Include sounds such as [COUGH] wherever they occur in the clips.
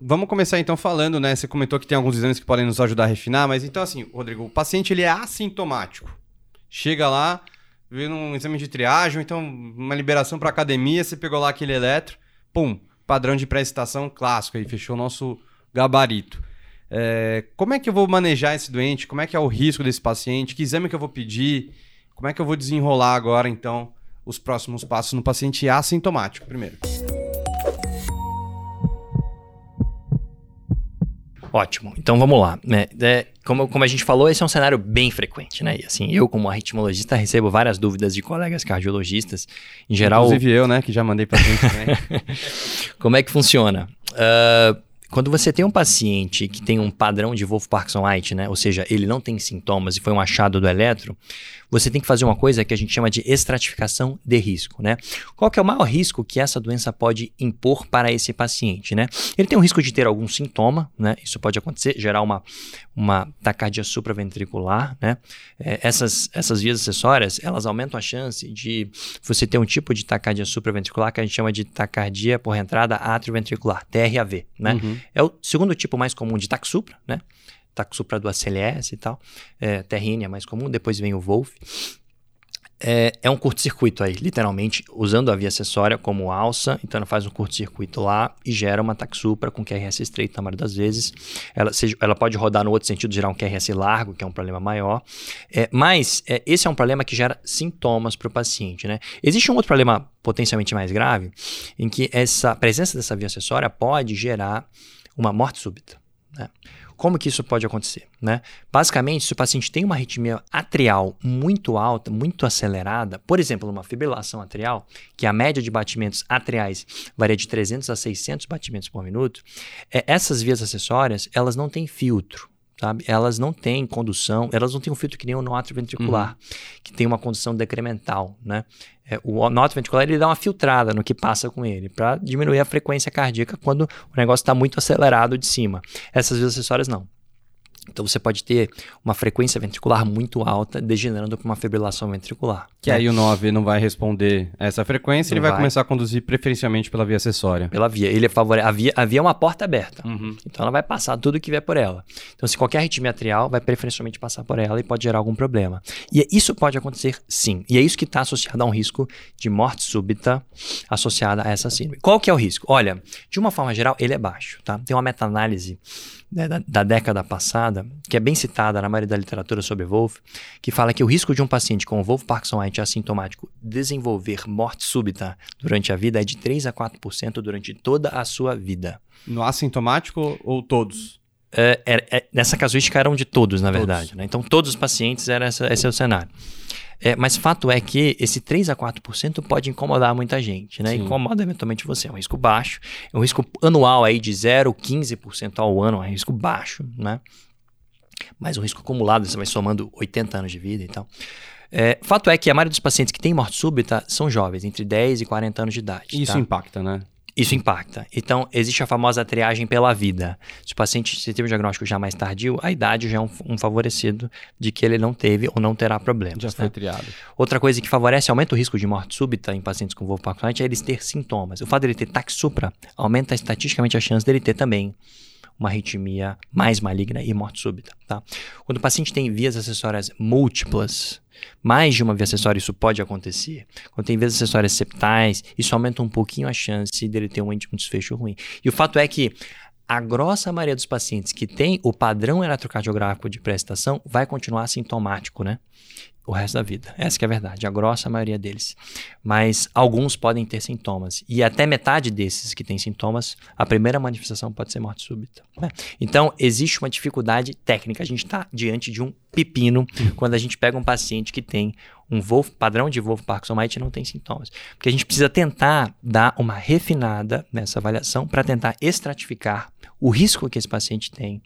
vamos começar então falando, né? Você comentou que tem alguns exames que podem nos ajudar a refinar, mas então assim, Rodrigo, o paciente ele é assintomático. Chega lá, vê um exame de triagem, então uma liberação para academia, você pegou lá aquele eletro, pum, padrão de pré-excitação clássico, aí fechou o nosso gabarito. É, como é que eu vou manejar esse doente? Como é que é o risco desse paciente? Que exame que eu vou pedir? Como é que eu vou desenrolar agora, então, os próximos passos no paciente assintomático, primeiro? Ótimo. Então vamos lá. É, é, como, como a gente falou, esse é um cenário bem frequente, né? E assim, eu, como arritmologista, recebo várias dúvidas de colegas cardiologistas. Em geral. Inclusive eu, né? Que já mandei para gente também. [LAUGHS] como é que funciona? Uh, quando você tem um paciente que tem um padrão de Wolff-Parkinson-White, né? Ou seja, ele não tem sintomas e foi um achado do eletro, você tem que fazer uma coisa que a gente chama de estratificação de risco, né? Qual que é o maior risco que essa doença pode impor para esse paciente, né? Ele tem o risco de ter algum sintoma, né? Isso pode acontecer, gerar uma, uma taquicardia supraventricular, né? É, essas, essas vias acessórias, elas aumentam a chance de você ter um tipo de taquicardia supraventricular que a gente chama de taquicardia por entrada atrioventricular, TRAV, né? Uhum. É o segundo tipo mais comum de TAC supra, né? Taxupra do ACLS e tal. É, Terrine é mais comum, depois vem o Wolf. É, é um curto-circuito aí, literalmente, usando a via acessória como alça, então ela faz um curto-circuito lá e gera uma taxupra com QRS estreito na maioria das vezes. Ela, seja, ela pode rodar no outro sentido, gerar um QRS largo, que é um problema maior. É, mas é, esse é um problema que gera sintomas para o paciente. Né? Existe um outro problema potencialmente mais grave, em que essa presença dessa via acessória pode gerar uma morte súbita. Né? Como que isso pode acontecer? Né? Basicamente, se o paciente tem uma arritmia atrial muito alta, muito acelerada, por exemplo, uma fibrilação atrial, que a média de batimentos atriais varia de 300 a 600 batimentos por minuto, é, essas vias acessórias, elas não têm filtro. Sabe? Elas não têm condução, elas não têm um filtro que nem o nó ventricular, uhum. que tem uma condução decremental, né? É, o nó ventricular ele dá uma filtrada no que passa com ele, para diminuir a frequência cardíaca quando o negócio está muito acelerado de cima. Essas vias acessórias não. Então você pode ter uma frequência ventricular muito alta, degenerando para uma fibrilação ventricular. Que né? aí o 9 não vai responder a essa frequência, não ele vai, vai, começar a conduzir preferencialmente pela via acessória. Pela via. Ele é favore... a, via, a via é uma porta aberta. Uhum. Então ela vai passar tudo que vier por ela. Então, se qualquer arritmia atrial, vai preferencialmente passar por ela e pode gerar algum problema. E isso pode acontecer sim. E é isso que está associado a um risco de morte súbita associada a essa síndrome. Qual que é o risco? Olha, de uma forma geral, ele é baixo. Tá? Tem uma meta-análise né, da, da, década passada, que é bem citada na maioria da literatura sobre Wolff, que fala que o risco de um paciente com Wolff Parkinson White assintomático desenvolver morte súbita durante a vida é de 3 a 4% durante toda a sua vida. No assintomático ou todos? É, é, é, nessa casuística eram de todos, na verdade. Né? Então, todos os pacientes, era essa, esse é o cenário. É, mas fato é que esse 3 a 4% pode incomodar muita gente, né? Sim. Incomoda eventualmente você. É um risco baixo. É um risco anual aí de 0, 15% ao ano, é um risco baixo, né? Mas um risco acumulado, você vai somando 80 anos de vida e tal. É, fato é que a maioria dos pacientes que têm morte súbita são jovens, entre 10 e 40 anos de idade. Isso tá? impacta, né? Isso impacta. Então, existe a famosa triagem pela vida. Se o paciente se teve um diagnóstico já mais tardio, a idade já é um, um, favorecido de que ele não teve ou não terá problemas. Já né? foi triado. Outra coisa que favorece, aumenta o risco de morte súbita em pacientes com Wolff Parkinson é eles ter sintomas. O fato dele ter taxupra aumenta estatisticamente a chance dele ter também uma arritmia mais maligna e morte súbita. Tá? Quando o paciente tem vias acessórias múltiplas, mais de uma via acessória isso pode acontecer. Quando tem vias acessórias septais, isso aumenta um pouquinho a chance dele ter um, um desfecho ruim. E o fato é que a grossa maioria dos pacientes que tem o padrão eletrocardiográfico de prestação vai continuar sintomático, né? O resto da vida. Essa é a verdade, a grossa maioria deles. Mas alguns podem ter sintomas. E até metade desses que têm sintomas, a primeira manifestação pode ser morte súbita. Né? Então, existe uma dificuldade técnica. A gente está diante de um pepino quando a gente pega um paciente que tem um Wolf, padrão de Wolf Parkinson White e não tem sintomas. Porque a gente precisa tentar dar uma refinada nessa avaliação para tentar estratificar o risco que esse paciente tem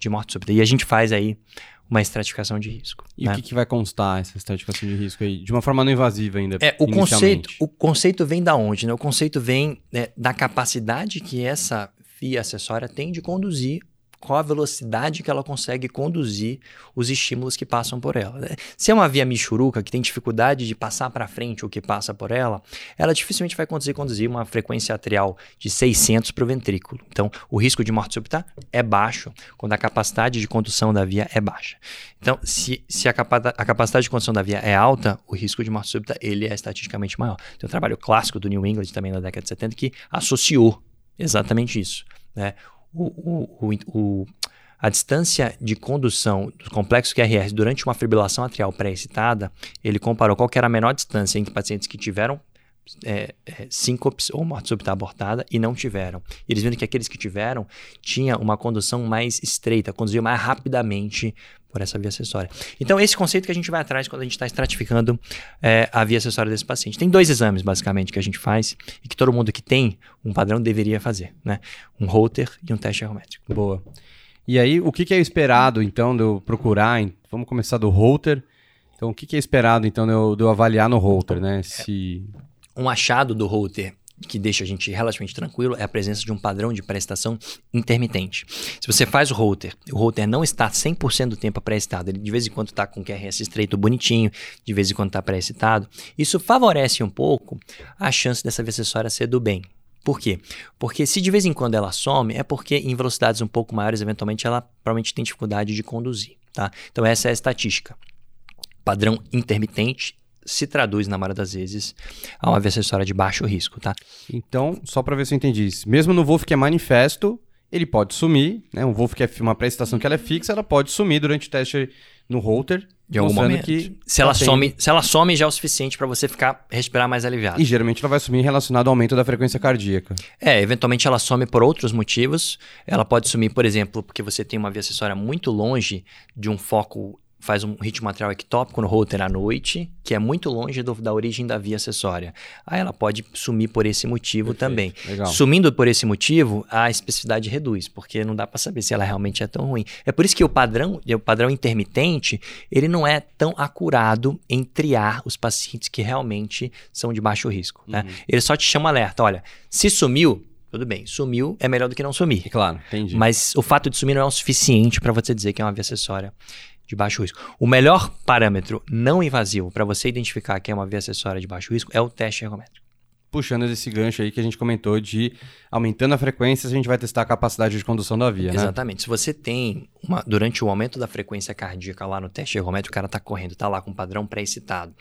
de morte súbita. E a gente faz aí uma estratificação de risco. E né? o que, que, vai constar essa estratificação de risco aí? De uma forma não invasiva ainda. É, o conceito, o conceito vem da onde? Né? O conceito vem né, da capacidade que essa via acessória tem de conduzir qual a velocidade que ela consegue conduzir os estímulos que passam por ela. né? Se é uma via michuruca que tem dificuldade de passar para frente o que passa por ela, ela dificilmente vai conseguir conduzir uma frequência atrial de 600 para o ventrículo. Então, o risco de morte súbita é baixo quando a capacidade de condução da via é baixa. Então, se, se a, capa- a capacidade de condução da via é alta, o risco de morte súbita ele é estatisticamente maior. Tem um trabalho clássico do New England também na década de 70 que associou exatamente isso. Né? O, o, a distância de condução do complexo QRS durante uma fibrilação atrial pré-excitada, ele comparou qual era a menor distância entre pacientes que tiveram é, é, síncopes ou morte súbita abortada e não tiveram. Eles viram que aqueles que tiveram tinha uma condução mais estreita, conduzia mais rapidamente por essa via acessória. Então, esse conceito que a gente vai atrás quando a gente está estratificando é, a via acessória desse paciente. Tem dois exames, basicamente, que a gente faz e que todo mundo que tem um padrão deveria fazer, né? Um Holter e um teste ergométrico. Boa. E aí, o que, que é esperado, então, de eu procurar? em- Vamos começar do holter. Então, o que, que é esperado, então, de eu, de eu avaliar no holter, né? Se... Um achado do Holter que deixa a gente relativamente tranquilo é a presença de um padrão de prestação intermitente. Se você faz o Holter, o Holter não está 100% do tempo pré-excitado, ele de vez em quando está com QRS estreito bonitinho, de vez em quando está pré-excitado, isso favorece um pouco a chance dessa via acessória ser do bem. Por quê? Porque se de vez em quando ela some, é porque em velocidades um pouco maiores, eventualmente ela provavelmente tem dificuldade de conduzir, tá? Então essa é a estatística. Padrão intermitente se traduz, na maioria das vezes, a uma acessória de baixo risco, tá? Então, só para ver se eu entendi isso. Mesmo no Wolf que é manifesto, ele pode sumir, né? Um Wolf que é uma pré-estação que ela é fixa, ela pode sumir durante o teste no holter. De algum momento. que se, ela tá some, se ela some, já é o suficiente para você ficar respirar mais aliviado. E geralmente ela vai sumir relacionado ao aumento da frequência cardíaca. É, eventualmente ela some por outros motivos. Ela pode sumir, por exemplo, porque você tem uma via acessória muito longe de um foco, faz um ritmo atrial ectópico no holter à noite, que é muito longe do- da origem da via acessória. Aí ela pode sumir por esse motivo também. Legal. Sumindo por esse motivo, a especificidade reduz, porque não dá para saber se ela realmente é tão ruim. É por isso que o padrão, o padrão intermitente, ele não é tão acurado em triar os pacientes que realmente são de baixo risco. Né? Uhum. Ele só te chama alerta, olha, se sumiu, tudo bem, sumiu é melhor do que não sumir. Claro, entendi. Mas o fato de sumir não é o suficiente para você dizer que é uma via acessória de baixo risco. O melhor parâmetro não invasivo para você identificar que é uma via acessória de baixo risco é o teste ergométrico. Puxando desse gancho aí que a gente comentou de aumentando a frequência, a gente vai testar a capacidade de condução da via, né? Exatamente. Se você tem, uma, durante o aumento da frequência cardíaca lá no teste ergométrico, o cara tá correndo, tá lá com um padrão pré-excitado.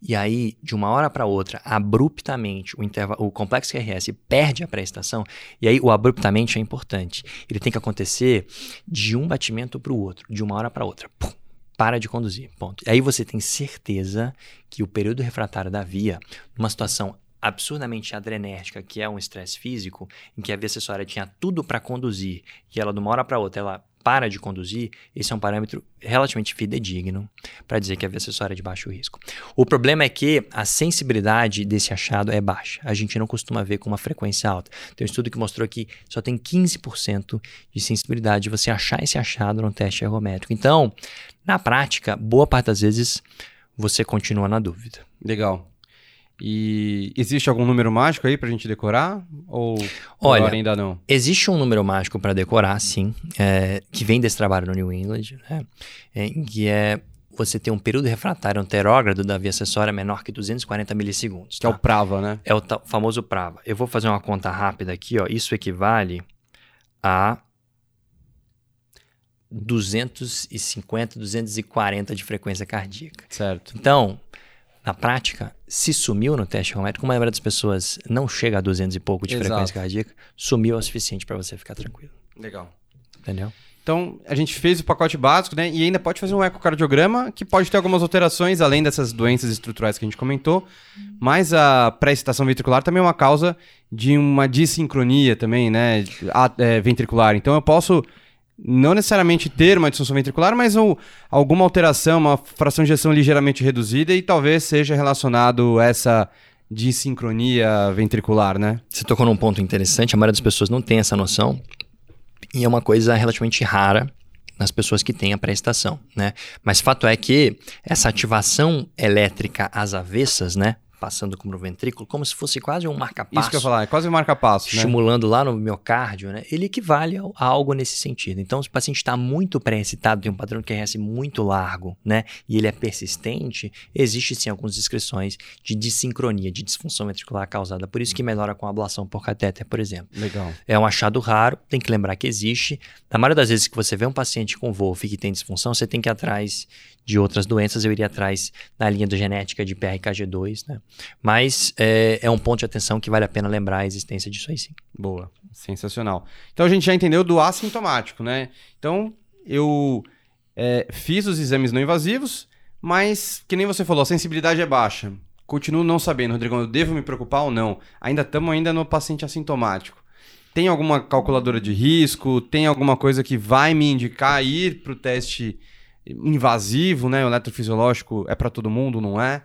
E aí, de uma hora para outra, abruptamente, o, o complexo QRS perde a pré-excitação. E aí, o abruptamente é importante. Ele tem que acontecer de um batimento para o outro, de uma hora para outra. Pum, para de conduzir, ponto. Aí você tem certeza que o período refratário da via, numa situação absurdamente adrenérgica, que é um estresse físico, em que a via acessória tinha tudo para conduzir e ela de uma hora para outra ela para de conduzir, esse é um parâmetro relativamente fidedigno para dizer que a via acessória é de baixo risco. O problema é que a sensibilidade desse achado é baixa. A gente não costuma ver com uma frequência alta. Tem um estudo que mostrou que só tem 15% de sensibilidade de você achar esse achado no teste ergométrico. Então, na prática, boa parte das vezes você continua na dúvida. Legal. E existe algum número mágico aí pra gente decorar? Ou Olha, ainda não? Existe um número mágico para decorar, sim, é, que vem desse trabalho no New England, né? É, que é você ter um período refratário anterógrado da via acessória menor que 240 milissegundos. Que é tá? o Prava, né? É o famoso Prava. Eu vou fazer uma conta rápida aqui, ó. Isso equivale a 250, 240 de frequência cardíaca. Certo. Então, na prática, se sumiu no teste ergométrico, como a maioria das pessoas não chega a 200 e pouco de Exato. frequência cardíaca, sumiu é o suficiente para você ficar tranquilo. Legal. Entendeu? Então, a gente fez o pacote básico, né? E ainda pode fazer um ecocardiograma, que pode ter algumas alterações, além dessas doenças estruturais que a gente comentou. Mas a pré-excitação ventricular também é uma causa de uma dissincronia também, né? a- é, ventricular. Então, eu posso não necessariamente ter uma disfunção ventricular, mas um- alguma alteração, uma fração de ejeção ligeiramente reduzida e talvez seja relacionado a essa dissincronia ventricular, né? Você tocou num ponto interessante, a maioria das pessoas não tem essa noção, e é uma coisa relativamente rara nas pessoas que têm a pré-estação, né? Mas fato é que essa ativação elétrica às avessas, né? Passando como no ventrículo, como se fosse quase um marca-passo. Isso que eu ia falar, é quase um marca-passo, né? Estimulando lá no miocárdio, né? Ele equivale a algo nesse sentido. Então, se o paciente está muito pré-excitado, tem um padrão de QRS muito largo, né? E ele é persistente, existe sim algumas descrições de dissincronia, de disfunção ventricular causada. Por isso que melhora com a ablação por catéter, por exemplo. Legal. É um achado raro, tem que lembrar que existe. Na maioria das vezes que você vê um paciente com Wolff que tem disfunção, você tem que ir atrás de outras doenças, eu iria atrás na linha do genética de PRKG2, né? Mas é, é, um ponto de atenção que vale a pena lembrar a existência disso aí sim. Boa, sensacional. Então a gente já entendeu do assintomático, né? Então eu é, fiz os exames não invasivos, mas que nem você falou, a sensibilidade é baixa. Continuo não sabendo, Rodrigo, eu devo me preocupar ou não? Ainda estamos ainda no paciente assintomático. Tem alguma calculadora de risco? Tem alguma coisa que vai me indicar ir para o teste invasivo, né? O eletrofisiológico é para todo mundo, não é?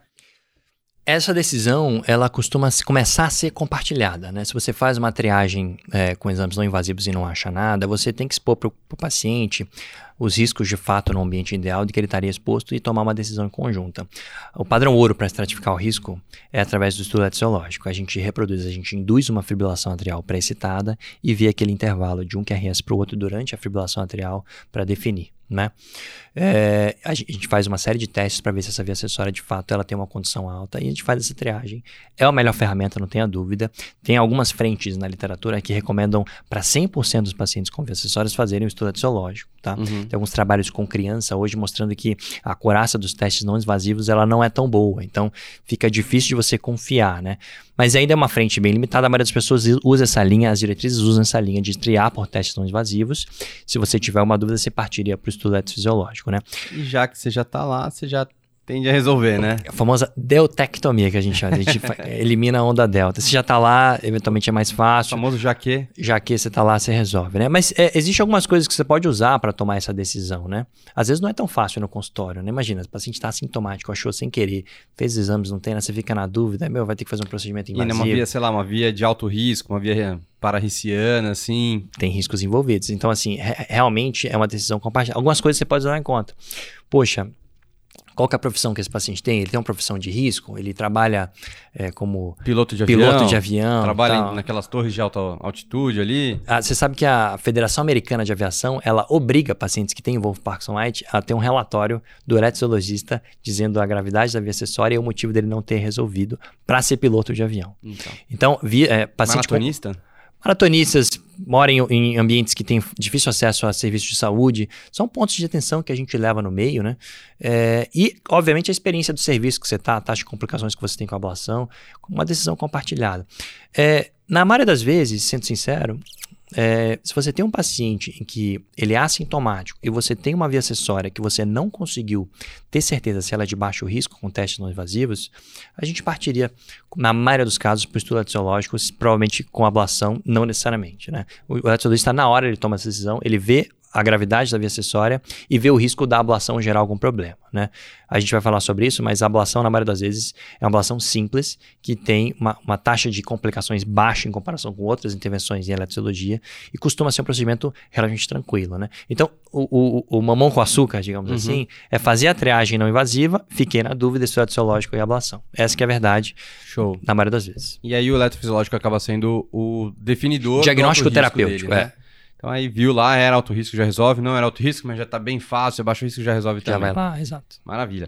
Essa decisão, ela costuma começar a ser compartilhada, né? Se você faz uma triagem é, com exames não invasivos e não acha nada, você tem que expor para o paciente os riscos de fato no ambiente ideal de que ele estaria exposto e tomar uma decisão conjunta. O padrão ouro para estratificar o risco é através do estudo etiológico. A gente reproduz, a gente induz uma fibrilação atrial pré-excitada e vê aquele intervalo de um QRS para o outro durante a fibrilação atrial para definir né? É, a gente faz uma série de testes para ver se essa via acessória de fato ela tem uma condição alta e a gente faz essa triagem. É a melhor ferramenta, não tenha dúvida. Tem algumas frentes na literatura que recomendam para 100% dos pacientes com vias acessórias fazerem o estudo etiológico, tá? Uhum. Tem alguns trabalhos com criança hoje mostrando que a coraça dos testes não invasivos ela não é tão boa, então fica difícil de você confiar, né? Mas ainda é uma frente bem limitada, a maioria das pessoas usa essa linha, as diretrizes usam essa linha de triar por testes não invasivos. Se você tiver uma dúvida, você partiria para o estudo fisiológico, né? E já que você já está lá, você já tende a resolver, né? A famosa deltectomia que a gente chama. A gente [LAUGHS] elimina a onda delta. Se já tá lá, eventualmente é mais fácil. O famoso já que. Já que você tá lá, você resolve, né? Mas é, existe algumas coisas que você pode usar para tomar essa decisão, né? Às vezes não é tão fácil no consultório, né? Imagina, o paciente está sintomático, achou sem querer, fez exames, não tem, né? Você fica na dúvida, meu, vai ter que fazer um procedimento invasivo. E uma via, sei lá, uma via de alto risco, uma via pararriciana, assim. Tem riscos envolvidos. Então, assim, realmente é uma decisão compartilhada. Algumas coisas você pode levar em conta. Poxa, qual é a profissão que esse paciente tem? Ele tem uma profissão de risco? Ele trabalha é, como piloto de piloto avião? De avião trabalha naquelas torres de alta altitude ali? Ah, você sabe que a Federação Americana de Aviação, ela obriga pacientes que têm Wolf Parkinson White a ter um relatório do eletrizologista dizendo a gravidade da via acessória e o motivo dele não ter resolvido para ser piloto de avião. Então, então via, é, paciente Maratonista? Com, Maratonistas moram em, em, ambientes que têm difícil acesso a serviços de saúde, são pontos de atenção que a gente leva no meio, né? É, e, obviamente, a experiência do serviço que você está, a taxa de complicações que você tem com a ablação, uma decisão compartilhada. É, na maioria das vezes, sendo sincero, é, se você tem um paciente em que ele é assintomático e você tem uma via acessória que você não conseguiu ter certeza se ela é de baixo risco com testes não invasivos, a gente partiria, na maioria dos casos, para o estudo etiológico, provavelmente com ablação, não necessariamente. Né? O etiologista, na hora ele toma essa decisão, ele vê a gravidade da via acessória e ver o risco da ablação gerar algum problema, né? A gente vai falar sobre isso, mas a ablação, na maioria das vezes, é uma ablação simples, que tem uma, uma taxa de complicações baixa em comparação com outras intervenções em eletrologia e costuma ser um procedimento relativamente tranquilo, né? Então, o, o, o mamão com açúcar, digamos uhum. assim, é fazer a triagem não invasiva, fiquei na dúvida se é fisiológico e ablação. Essa que é a verdade, Show. na maioria das vezes. E aí o eletrofisiológico acaba sendo o definidor Diagnóstico terapêutico, dele, né? é. Então aí viu lá, era alto risco, já resolve. Não era alto risco, mas já tá bem fácil. Baixo risco já resolve já também. Já vai lá, exato. Maravilha.